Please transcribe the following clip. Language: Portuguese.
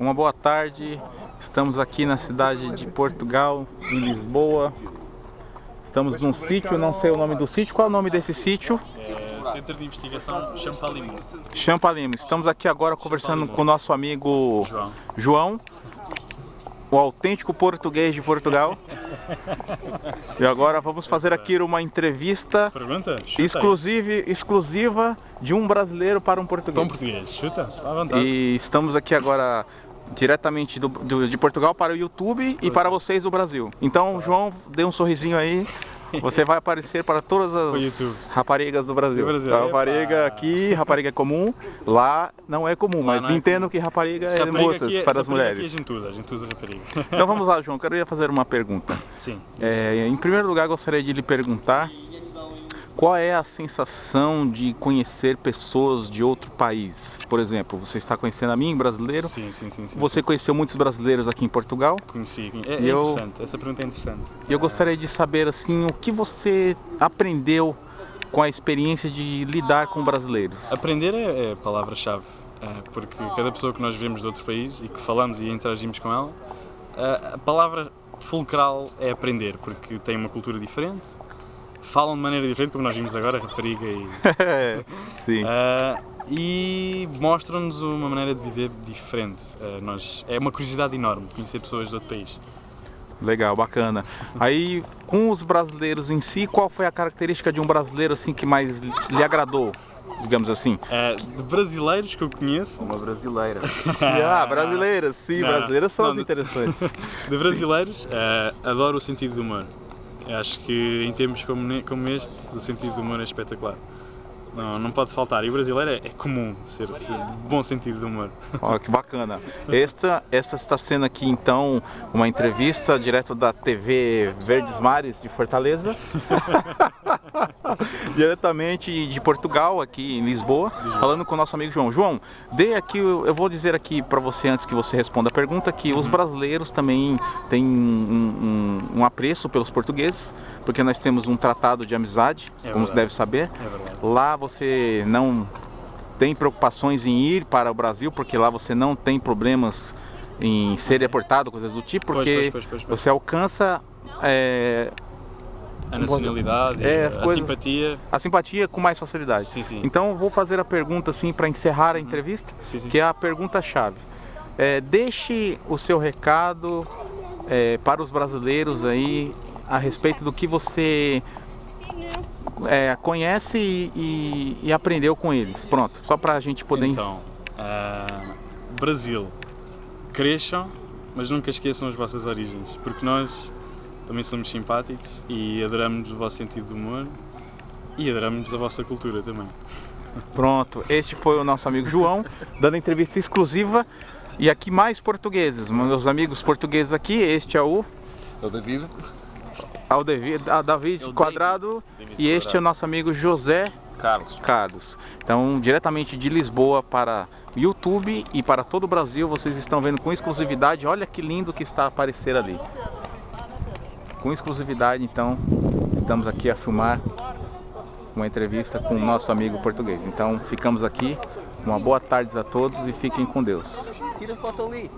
Uma boa tarde. Estamos aqui na cidade de Portugal, em Lisboa. Estamos num sítio, não sei o nome do sítio. Qual é o nome desse sítio? É, Centro de Investigação Champalimau. Champalimau. Estamos aqui agora conversando com o nosso amigo João. João, o autêntico português de Portugal. E agora vamos fazer aqui uma entrevista exclusiva, exclusiva de um brasileiro para um português. português. Chuta. À vontade. E estamos aqui agora diretamente do, do- de Portugal para o YouTube e para vocês do Brasil. Então, João, dê um sorrisinho aí. Você vai aparecer para todas as raparigas do Brasil. Do Brasil, A rapariga aqui, rapariga é comum. Lá não é comum, Lá mas é entendo que rapariga é moças aqui é- para as rapariga Aqui é mulheres. gentuza, gentuza rapariga. Então vamos lá, João. Quero fazer uma pergunta. Sim. É, em primeiro lugar, gostaria de lhe perguntar qual é a sensação de conhecer pessoas de outro país. Por exemplo, você está conhecendo a mim, brasileiro. Sim, sim, sim. sim. Você conheceu muitos brasileiros aqui em Portugal. Conheci. É, é eu- interessante. Essa pergunta é interessante. E eu gostaria de saber assim o que você aprendeu com a experiência de lidar com brasileiros. Aprender é, é a palavra-chave, eh, porque cada pessoa que nós vemos de outro país e que falamos e interagimos com ela, eh, a palavra fulcral é aprender, porque tem uma cultura diferente, falam de maneira diferente, como nós vimos agora, rapariga e. Sim. eh, e mostram-nos uma maneira de viver diferente. Eh, nós, é uma curiosidade enorme conhecer pessoas de outro país. Legal, bacana. Aí, com os brasileiros em si, qual foi a característica de um brasileiro assim que mais lhe agradou, digamos assim? Eh, de brasileiros que eu conheço, Uma brasileira. ah, brasileiras, sim, Não, brasileiras são não, as de- interessantes. De brasileiros, adoro o sentido do humor. Acho que em tempos como, como este, o sentido do humor é espetacular. Não, não pode faltar. E o brasileiro é, é comum ser, ser bom sentido do humor. Ó, que bacana. Esta, esta está sendo aqui então uma entrevista direto da TV Verdes Mares de Fortaleza. Diretamente de Portugal, aqui em Lisboa, falando com o nosso amigo João. João, dê aqui, eu vou dizer aqui para você antes que você responda a pergunta que os brasileiros também têm um, um- um apreço pelos portugueses, porque nós temos um tratado de amizade, É como você verdade. deve saber. É. Lá você não tem preocupações em ir para o Brasil, porque lá você não tem problemas em ser deportado, coisas do tipo, porque pois, pois, pois, você alcança é, A nacionalidade, É, a coisas- simpatia. a simpatia com mais facilidade. Sim, sim. Então vou fazer a pergunta assim para encerrar a entrevista, Sim, sim. que é a pergunta-chave. É, deixe o seu recado é, para os brasileiros aí a respeito do que você é, conhece e, e- e aprendeu com eles. Pronto, só para a gente poder. Então, ah, Brasil. Cresçam, mas nunca esqueçam as vossas origens, porque nós também somos simpáticos e adoramos o vosso sentido de humor e adoramos a vossa cultura também. Pronto, este foi o nosso amigo João, dando entrevista exclusiva. E aqui mais portugueses, meus amigos portugueses aqui, este é o É o David. Ao David, a David o Quadrado David e este é o nosso amigo José Carlos. Carlos. Então, diretamente de Lisboa para YouTube e para todo o Brasil, vocês estão vendo com exclusividade. Olha que lindo que está a aparecer ali. Com exclusividade, então, estamos aqui a filmar uma entrevista com o nosso amigo português. Então, ficamos aqui. Uma boa tarde a todos e fiquem com Deus. Tira foto ali.